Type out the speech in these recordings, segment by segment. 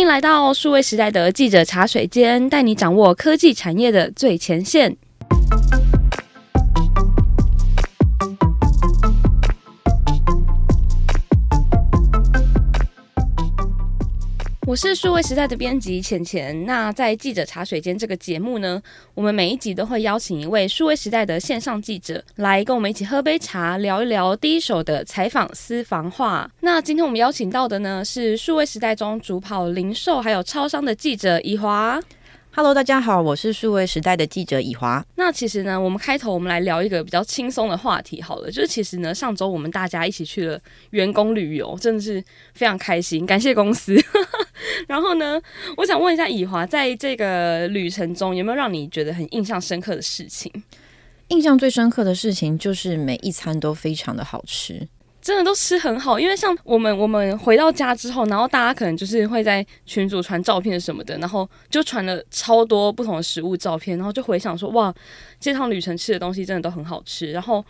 迎来到数位时代的记者茶水间，带你掌握科技产业的最前线。我是数位时代的编辑浅浅。那在记者茶水间这个节目呢，我们每一集都会邀请一位数位时代的线上记者来跟我们一起喝杯茶，聊一聊第一手的采访私房话。那今天我们邀请到的呢，是数位时代中主跑零售还有超商的记者以华。Hello，大家好，我是数位时代的记者以华。那其实呢，我们开头我们来聊一个比较轻松的话题好了，就是其实呢，上周我们大家一起去了员工旅游，真的是非常开心，感谢公司。然后呢，我想问一下以华，在这个旅程中有没有让你觉得很印象深刻的事情？印象最深刻的事情就是每一餐都非常的好吃。真的都吃很好，因为像我们我们回到家之后，然后大家可能就是会在群组传照片什么的，然后就传了超多不同的食物照片，然后就回想说哇，这趟旅程吃的东西真的都很好吃。然后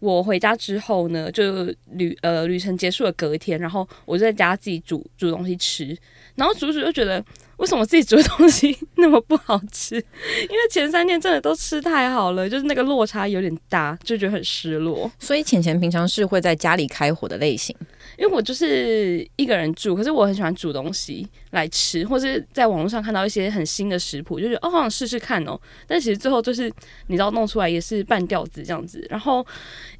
我回家之后呢，就旅呃旅程结束了隔天，然后我就在家自己煮煮东西吃，然后煮煮就觉得。为什么自己煮的东西那么不好吃？因为前三天真的都吃太好了，就是那个落差有点大，就觉得很失落。所以浅浅平常是会在家里开火的类型，因为我就是一个人住，可是我很喜欢煮东西来吃，或是在网络上看到一些很新的食谱，就觉得哦，好想试试看哦。但其实最后就是你知道弄出来也是半吊子这样子。然后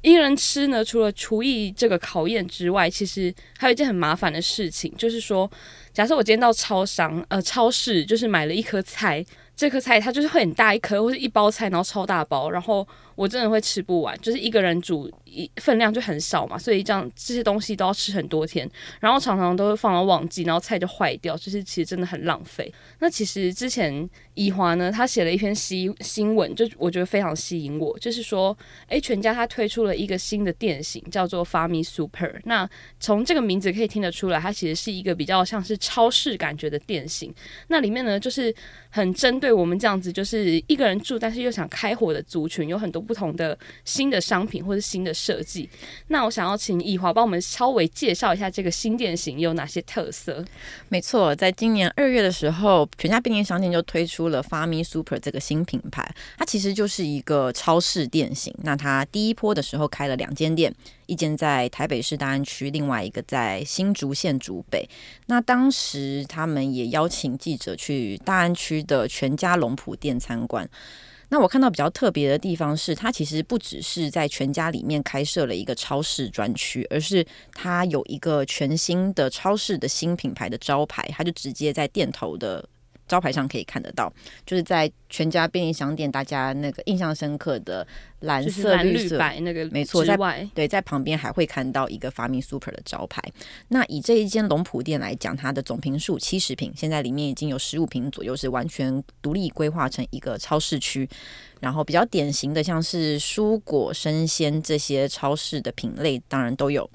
一个人吃呢，除了厨艺这个考验之外，其实还有一件很麻烦的事情，就是说。假设我今天到超商，呃，超市就是买了一颗菜，这颗菜它就是会很大一颗，或是一包菜，然后超大包，然后。我真的会吃不完，就是一个人煮一份量就很少嘛，所以这样这些东西都要吃很多天，然后常常都会放到旺季，然后菜就坏掉，就是其实真的很浪费。那其实之前以华呢，他写了一篇新新闻，就我觉得非常吸引我，就是说，诶，全家他推出了一个新的店型，叫做 Fami Super。那从这个名字可以听得出来，它其实是一个比较像是超市感觉的店型。那里面呢，就是很针对我们这样子，就是一个人住，但是又想开火的族群，有很多。不同的新的商品或者新的设计，那我想要请以华帮我们稍微介绍一下这个新店型有哪些特色。没错，在今年二月的时候，全家便利商店就推出了 Fami Super 这个新品牌，它其实就是一个超市店型。那它第一波的时候开了两间店，一间在台北市大安区，另外一个在新竹县竹北。那当时他们也邀请记者去大安区的全家龙埔店参观。那我看到比较特别的地方是，它其实不只是在全家里面开设了一个超市专区，而是它有一个全新的超市的新品牌的招牌，它就直接在店头的。招牌上可以看得到，就是在全家便利商店，大家那个印象深刻的蓝色、绿色、白那个，没错，在对，在旁边还会看到一个 Fami Super 的招牌。那以这一间龙浦店来讲，它的总坪数七十坪，现在里面已经有十五坪左右是完全独立规划成一个超市区。然后比较典型的像是蔬果、生鲜这些超市的品类，当然都有。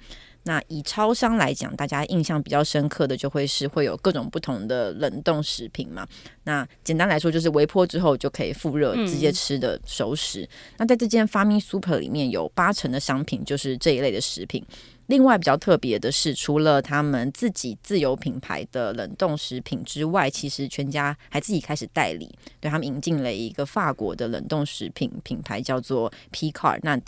那以超商来讲，大家印象比较深刻的就会是会有各种不同的冷冻食品嘛。那简单来说，就是微波之后就可以复热直接吃的熟食。嗯、那在这间 Fami Super 里面有八成的商品就是这一类的食品。另外比较特别的是，除了他们自己自有品牌的冷冻食品之外，其实全家还自己开始代理，对他们引进了一个法国的冷冻食品品牌，叫做 Picard。那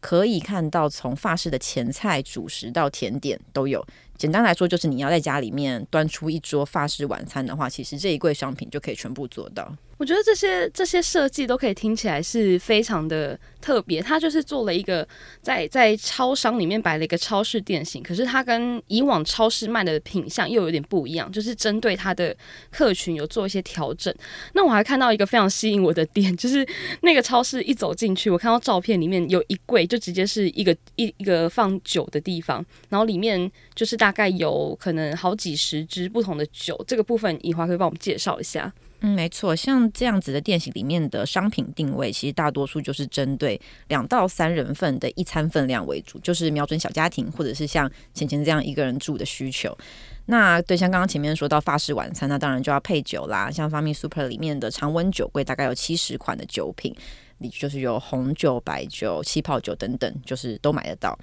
可以看到，从法式的前菜、主食到甜点都有。简单来说，就是你要在家里面端出一桌法式晚餐的话，其实这一柜商品就可以全部做到。我觉得这些这些设计都可以听起来是非常的特别。它就是做了一个在在超商里面摆了一个超市店型，可是它跟以往超市卖的品相又有点不一样，就是针对它的客群有做一些调整。那我还看到一个非常吸引我的点，就是那个超市一走进去，我看到照片里面有一柜就直接是一个一一个放酒的地方，然后里面就是大概有可能好几十支不同的酒。这个部分以华可以帮我们介绍一下。嗯，没错，像这样子的店型里面的商品定位，其实大多数就是针对两到三人份的一餐分量为主，就是瞄准小家庭或者是像浅浅这样一个人住的需求。那对，像刚刚前面说到法式晚餐，那当然就要配酒啦。像 Fami Super 里面的常温酒柜，大概有七十款的酒品，你就是有红酒、白酒、气泡酒等等，就是都买得到。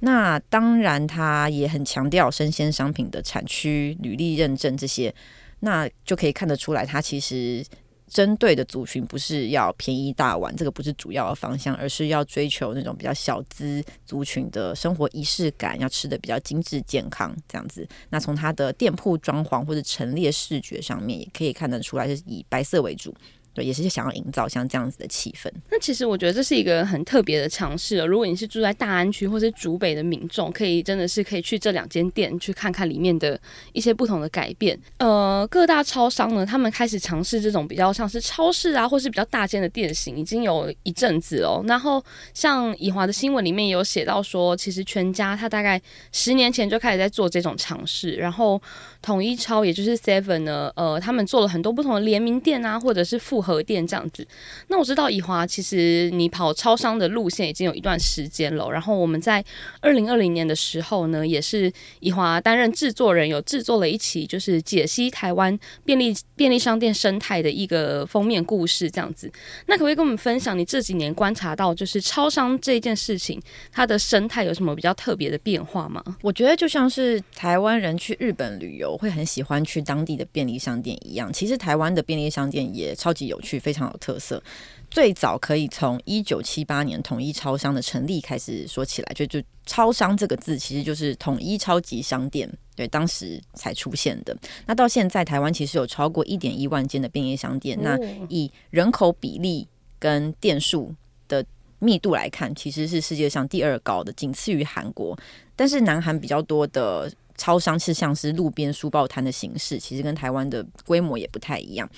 那当然，它也很强调生鲜商品的产区、履历认证这些，那就可以看得出来，它其实。针对的族群不是要便宜大碗，这个不是主要的方向，而是要追求那种比较小资族群的生活仪式感，要吃的比较精致健康这样子。那从它的店铺装潢或者陈列视觉上面，也可以看得出来是以白色为主。也是想要营造像这样子的气氛。那其实我觉得这是一个很特别的尝试。如果你是住在大安区或是竹北的民众，可以真的是可以去这两间店去看看里面的一些不同的改变。呃，各大超商呢，他们开始尝试这种比较像是超市啊，或是比较大间的店型，已经有一阵子了。然后像以华的新闻里面也有写到说，其实全家他大概十年前就开始在做这种尝试。然后统一超也就是 Seven 呢，呃，他们做了很多不同的联名店啊，或者是复合店这样子，那我知道以华其实你跑超商的路线已经有一段时间了。然后我们在二零二零年的时候呢，也是以华担任制作人，有制作了一期就是解析台湾便利便利商店生态的一个封面故事这样子。那可不可以跟我们分享你这几年观察到就是超商这件事情它的生态有什么比较特别的变化吗？我觉得就像是台湾人去日本旅游会很喜欢去当地的便利商店一样，其实台湾的便利商店也超级有趣。非常有特色，最早可以从一九七八年统一超商的成立开始说起来，就就超商这个字其实就是统一超级商店，对，当时才出现的。那到现在，台湾其实有超过一点一万间的便利商店，那以人口比例跟店数的密度来看，其实是世界上第二高的，仅次于韩国。但是南韩比较多的超商是像是路边书报摊的形式，其实跟台湾的规模也不太一样。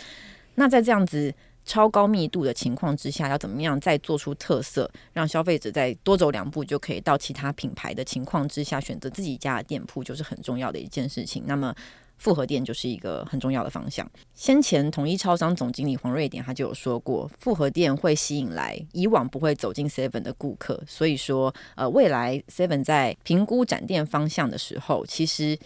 那在这样子。超高密度的情况之下，要怎么样再做出特色，让消费者再多走两步就可以到其他品牌的情况之下，选择自己家的店铺，就是很重要的一件事情。那么复合店就是一个很重要的方向。先前统一超商总经理黄瑞典他就有说过，复合店会吸引来以往不会走进 Seven 的顾客，所以说呃，未来 Seven 在评估展店方向的时候，其实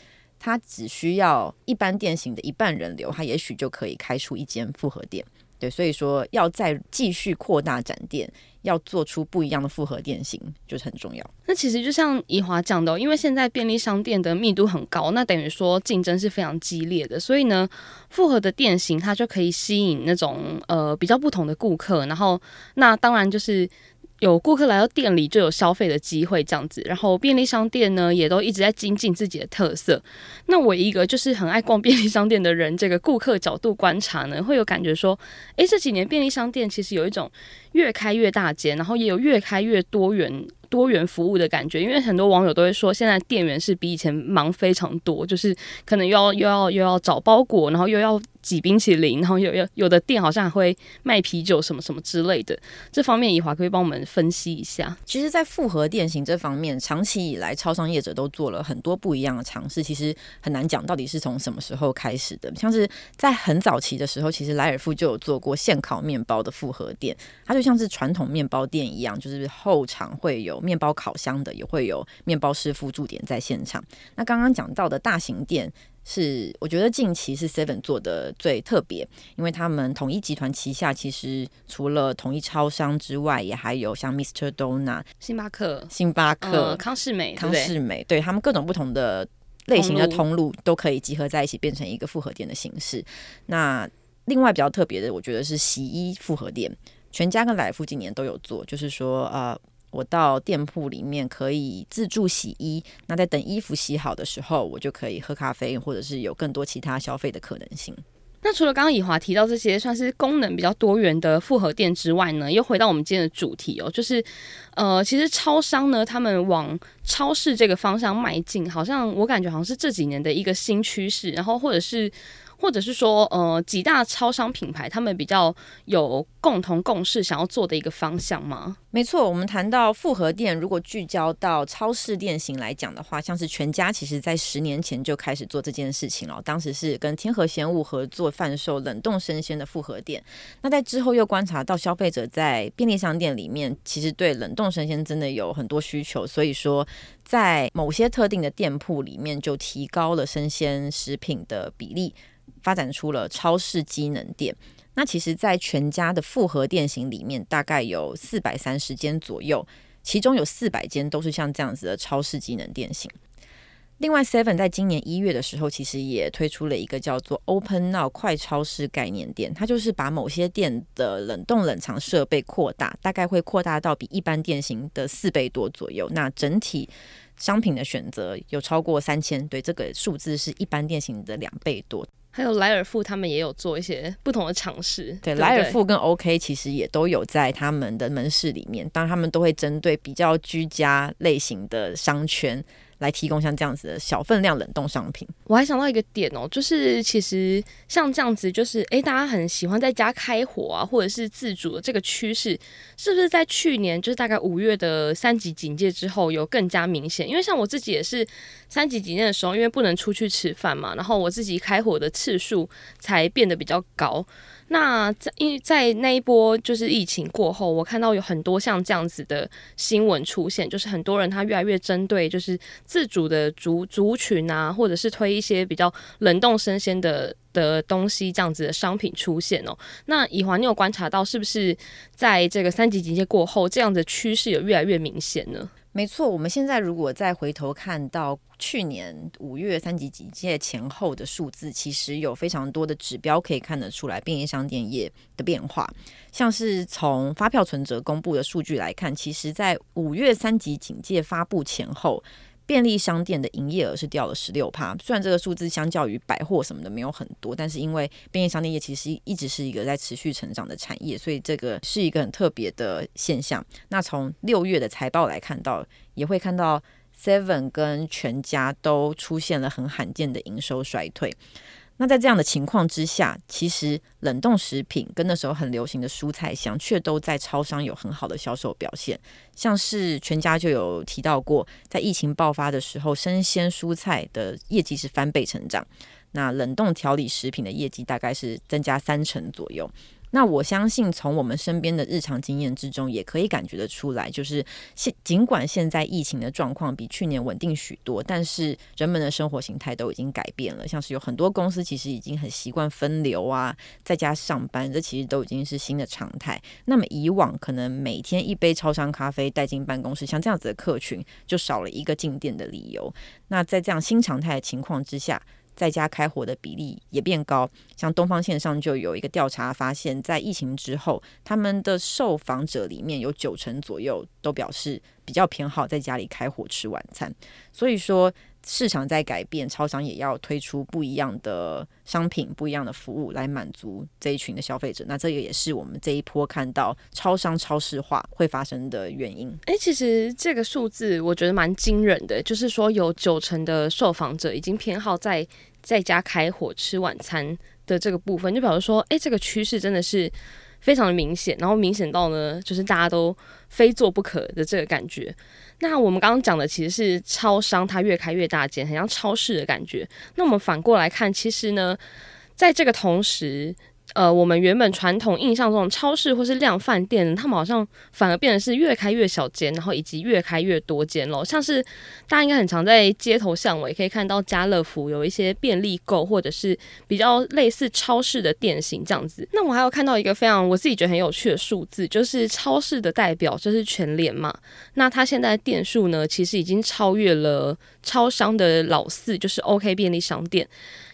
它只需要一般店型的一半人流，它也许就可以开出一间复合店。对，所以说要再继续扩大展店，要做出不一样的复合店型，就是很重要。那其实就像怡华讲的，因为现在便利商店的密度很高，那等于说竞争是非常激烈的，所以呢，复合的店型它就可以吸引那种呃比较不同的顾客，然后那当然就是。有顾客来到店里就有消费的机会，这样子。然后便利商店呢，也都一直在精进自己的特色。那我一个就是很爱逛便利商店的人，这个顾客角度观察呢，会有感觉说，诶，这几年便利商店其实有一种越开越大间，然后也有越开越多元。多元服务的感觉，因为很多网友都会说，现在店员是比以前忙非常多，就是可能又要又要又要找包裹，然后又要挤冰淇淋，然后有有有的店好像还会卖啤酒什么什么之类的。这方面，以华可以帮我们分析一下。其实，在复合店型这方面，长期以来，超商业者都做了很多不一样的尝试。其实很难讲到底是从什么时候开始的。像是在很早期的时候，其实莱尔富就有做过现烤面包的复合店，它就像是传统面包店一样，就是后场会有。面包烤箱的也会有面包师傅驻点在现场。那刚刚讲到的大型店是，我觉得近期是 Seven 做的最特别，因为他们统一集团旗下其实除了统一超商之外，也还有像 Mr. Donut、星巴克、星巴克、呃、康士美、康是美，对，对他们各种不同的类型的通路都可以集合在一起，变成一个复合店的形式。那另外比较特别的，我觉得是洗衣复合店，全家跟来福今年都有做，就是说呃。我到店铺里面可以自助洗衣，那在等衣服洗好的时候，我就可以喝咖啡，或者是有更多其他消费的可能性。那除了刚刚以华提到这些算是功能比较多元的复合店之外呢，又回到我们今天的主题哦，就是呃，其实超商呢，他们往超市这个方向迈进，好像我感觉好像是这几年的一个新趋势，然后或者是。或者是说，呃，几大超商品牌他们比较有共同共识，想要做的一个方向吗？没错，我们谈到复合店，如果聚焦到超市店型来讲的话，像是全家，其实在十年前就开始做这件事情了。当时是跟天和鲜物合作贩售冷冻生鲜的复合店。那在之后又观察到消费者在便利商店里面，其实对冷冻生鲜真的有很多需求，所以说在某些特定的店铺里面就提高了生鲜食品的比例。发展出了超市机能店。那其实，在全家的复合店型里面，大概有四百三十间左右。其中有四百间都是像这样子的超市机能店型。另外，Seven 在今年一月的时候，其实也推出了一个叫做 Open Now 快超市概念店，它就是把某些店的冷冻冷藏设备扩大，大概会扩大到比一般店型的四倍多左右。那整体商品的选择有超过三千，对，这个数字是一般店型的两倍多。还有莱尔富他们也有做一些不同的尝试，对，莱尔富跟 OK 其实也都有在他们的门市里面，当然他们都会针对比较居家类型的商圈。来提供像这样子的小分量冷冻商品。我还想到一个点哦，就是其实像这样子，就是诶，大家很喜欢在家开火啊，或者是自主的这个趋势，是不是在去年就是大概五月的三级警戒之后有更加明显？因为像我自己也是三级警戒的时候，因为不能出去吃饭嘛，然后我自己开火的次数才变得比较高。那在因为在那一波就是疫情过后，我看到有很多像这样子的新闻出现，就是很多人他越来越针对就是自主的族族群啊，或者是推一些比较冷冻生鲜的的东西这样子的商品出现哦。那以华，你有观察到是不是在这个三级警戒过后，这样的趋势有越来越明显呢？没错，我们现在如果再回头看到去年五月三级警戒前后的数字，其实有非常多的指标可以看得出来便利商店业的变化。像是从发票存折公布的数据来看，其实在五月三级警戒发布前后。便利商店的营业额是掉了十六趴，虽然这个数字相较于百货什么的没有很多，但是因为便利商店业其实一直是一个在持续成长的产业，所以这个是一个很特别的现象。那从六月的财报来看到，也会看到 Seven 跟全家都出现了很罕见的营收衰退。那在这样的情况之下，其实冷冻食品跟那时候很流行的蔬菜香，却都在超商有很好的销售表现。像是全家就有提到过，在疫情爆发的时候，生鲜蔬菜的业绩是翻倍成长，那冷冻调理食品的业绩大概是增加三成左右。那我相信，从我们身边的日常经验之中，也可以感觉得出来，就是现尽管现在疫情的状况比去年稳定许多，但是人们的生活形态都已经改变了。像是有很多公司其实已经很习惯分流啊，在家上班，这其实都已经是新的常态。那么以往可能每天一杯超商咖啡带进办公室，像这样子的客群，就少了一个进店的理由。那在这样新常态的情况之下，在家开火的比例也变高，像东方线上就有一个调查发现，在疫情之后，他们的受访者里面有九成左右都表示比较偏好在家里开火吃晚餐，所以说。市场在改变，超商也要推出不一样的商品、不一样的服务来满足这一群的消费者。那这个也是我们这一波看到超商超市化会发生的原因。诶，其实这个数字我觉得蛮惊人的，就是说有九成的受访者已经偏好在在家开火吃晚餐的这个部分，就比如说，诶，这个趋势真的是。非常的明显，然后明显到呢，就是大家都非做不可的这个感觉。那我们刚刚讲的其实是超商，它越开越大间，很像超市的感觉。那我们反过来看，其实呢，在这个同时。呃，我们原本传统印象中的超市或是量贩店，他们好像反而变得是越开越小间，然后以及越开越多间咯。像是大家应该很常在街头巷尾可以看到家乐福有一些便利购，或者是比较类似超市的店型这样子。那我还有看到一个非常我自己觉得很有趣的数字，就是超市的代表就是全联嘛。那它现在店数呢，其实已经超越了超商的老四，就是 OK 便利商店。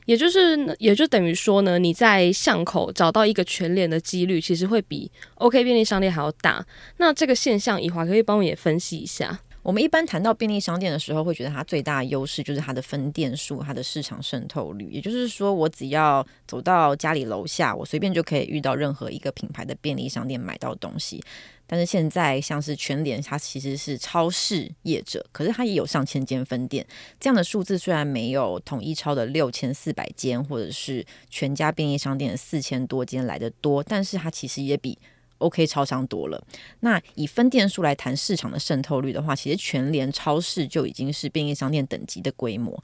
也就是，也就等于说呢，你在巷口找到一个全联的几率，其实会比 OK 便利商店还要大。那这个现象，以华可以帮我也分析一下。我们一般谈到便利商店的时候，会觉得它最大的优势就是它的分店数、它的市场渗透率。也就是说，我只要走到家里楼下，我随便就可以遇到任何一个品牌的便利商店买到东西。但是现在，像是全联，它其实是超市业者，可是它也有上千间分店。这样的数字虽然没有统一超的六千四百间，或者是全家便利商店的四千多间来得多，但是它其实也比。OK，超商多了。那以分店数来谈市场的渗透率的话，其实全联超市就已经是便利商店等级的规模。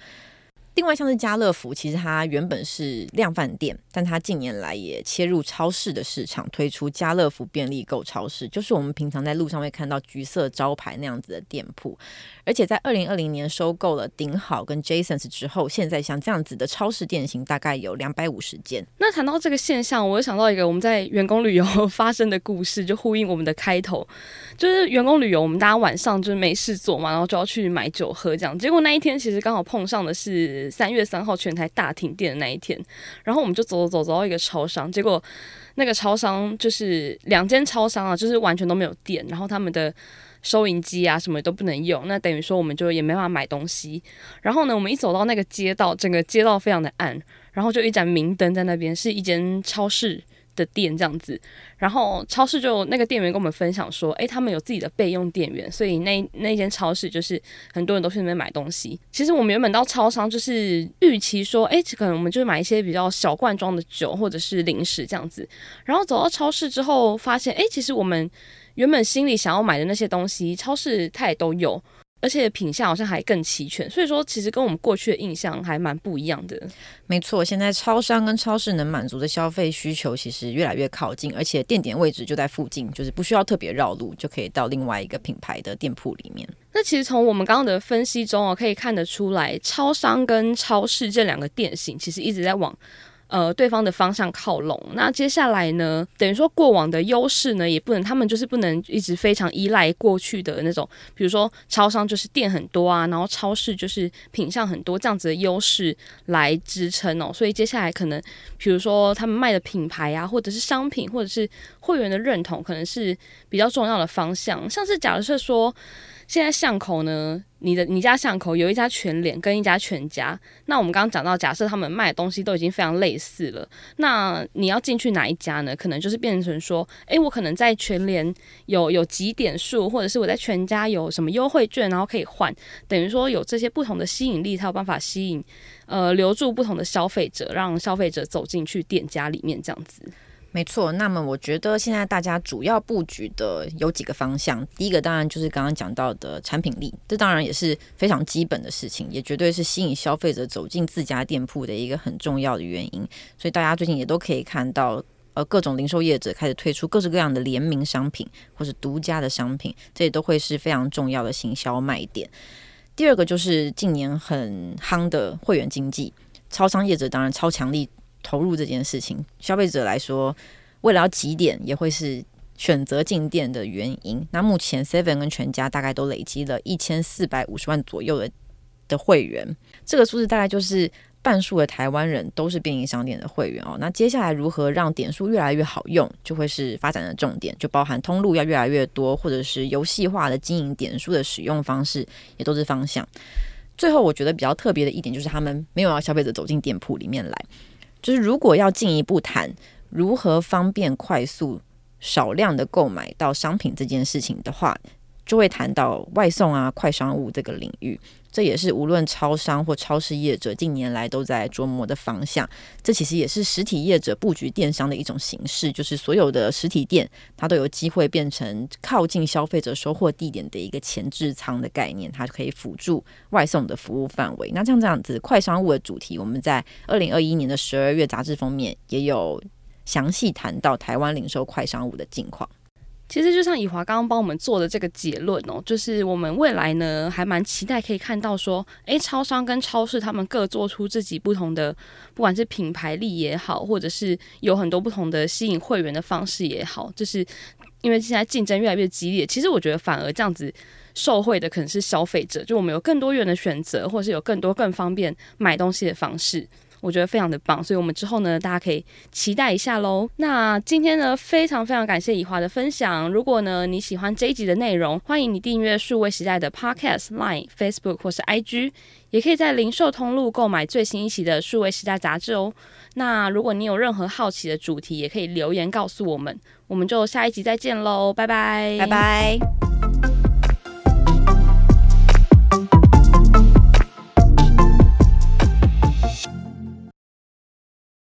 另外像是家乐福，其实它原本是量贩店，但它近年来也切入超市的市场，推出家乐福便利购超市，就是我们平常在路上会看到橘色招牌那样子的店铺。而且在二零二零年收购了顶好跟 Jasons 之后，现在像这样子的超市店型大概有两百五十间。那谈到这个现象，我又想到一个我们在员工旅游发生的故事，就呼应我们的开头，就是员工旅游，我们大家晚上就是没事做嘛，然后就要去买酒喝这样。结果那一天其实刚好碰上的是。三月三号全台大停电的那一天，然后我们就走走走走到一个超商，结果那个超商就是两间超商啊，就是完全都没有电，然后他们的收银机啊什么都不能用，那等于说我们就也没办法买东西。然后呢，我们一走到那个街道，整个街道非常的暗，然后就一盏明灯在那边，是一间超市。的店这样子，然后超市就那个店员跟我们分享说，诶，他们有自己的备用电源，所以那那间超市就是很多人都去那边买东西。其实我们原本到超商就是预期说，诶，可能我们就买一些比较小罐装的酒或者是零食这样子。然后走到超市之后，发现，诶，其实我们原本心里想要买的那些东西，超市它也都有。而且品相好像还更齐全，所以说其实跟我们过去的印象还蛮不一样的。没错，现在超商跟超市能满足的消费需求其实越来越靠近，而且店点位置就在附近，就是不需要特别绕路就可以到另外一个品牌的店铺里面。那其实从我们刚刚的分析中哦，可以看得出来，超商跟超市这两个店型其实一直在往。呃，对方的方向靠拢。那接下来呢，等于说过往的优势呢，也不能，他们就是不能一直非常依赖过去的那种，比如说超商就是店很多啊，然后超市就是品项很多这样子的优势来支撑哦。所以接下来可能，比如说他们卖的品牌啊，或者是商品，或者是会员的认同，可能是比较重要的方向。像是假设说。现在巷口呢，你的你家巷口有一家全联跟一家全家。那我们刚刚讲到，假设他们卖的东西都已经非常类似了，那你要进去哪一家呢？可能就是变成说，诶，我可能在全联有有几点数，或者是我在全家有什么优惠券，然后可以换，等于说有这些不同的吸引力，才有办法吸引呃留住不同的消费者，让消费者走进去店家里面这样子。没错，那么我觉得现在大家主要布局的有几个方向。第一个当然就是刚刚讲到的产品力，这当然也是非常基本的事情，也绝对是吸引消费者走进自家店铺的一个很重要的原因。所以大家最近也都可以看到，呃，各种零售业者开始推出各式各样的联名商品或是独家的商品，这也都会是非常重要的行销卖点。第二个就是近年很夯的会员经济，超商业者当然超强力。投入这件事情，消费者来说，为了要几点，也会是选择进店的原因。那目前 Seven 跟全家大概都累积了一千四百五十万左右的的会员，这个数字大概就是半数的台湾人都是便利商店的会员哦。那接下来如何让点数越来越好用，就会是发展的重点，就包含通路要越来越多，或者是游戏化的经营点数的使用方式，也都是方向。最后，我觉得比较特别的一点就是，他们没有要消费者走进店铺里面来。就是如果要进一步谈如何方便、快速、少量的购买到商品这件事情的话，就会谈到外送啊、快商务这个领域。这也是无论超商或超市业者近年来都在琢磨的方向。这其实也是实体业者布局电商的一种形式，就是所有的实体店它都有机会变成靠近消费者收货地点的一个前置仓的概念，它可以辅助外送的服务范围。那像这样子快商务的主题，我们在二零二一年的十二月杂志封面也有详细谈到台湾零售快商务的近况。其实就像以华刚刚帮我们做的这个结论哦，就是我们未来呢还蛮期待可以看到说，诶，超商跟超市他们各做出自己不同的，不管是品牌力也好，或者是有很多不同的吸引会员的方式也好，就是因为现在竞争越来越激烈，其实我觉得反而这样子受惠的可能是消费者，就我们有更多元的选择，或者是有更多更方便买东西的方式。我觉得非常的棒，所以我们之后呢，大家可以期待一下喽。那今天呢，非常非常感谢以华的分享。如果呢你喜欢这一集的内容，欢迎你订阅数位时代的 Podcast、Line、Facebook 或是 IG，也可以在零售通路购买最新一期的数位时代杂志哦。那如果你有任何好奇的主题，也可以留言告诉我们。我们就下一集再见喽，拜拜，拜拜。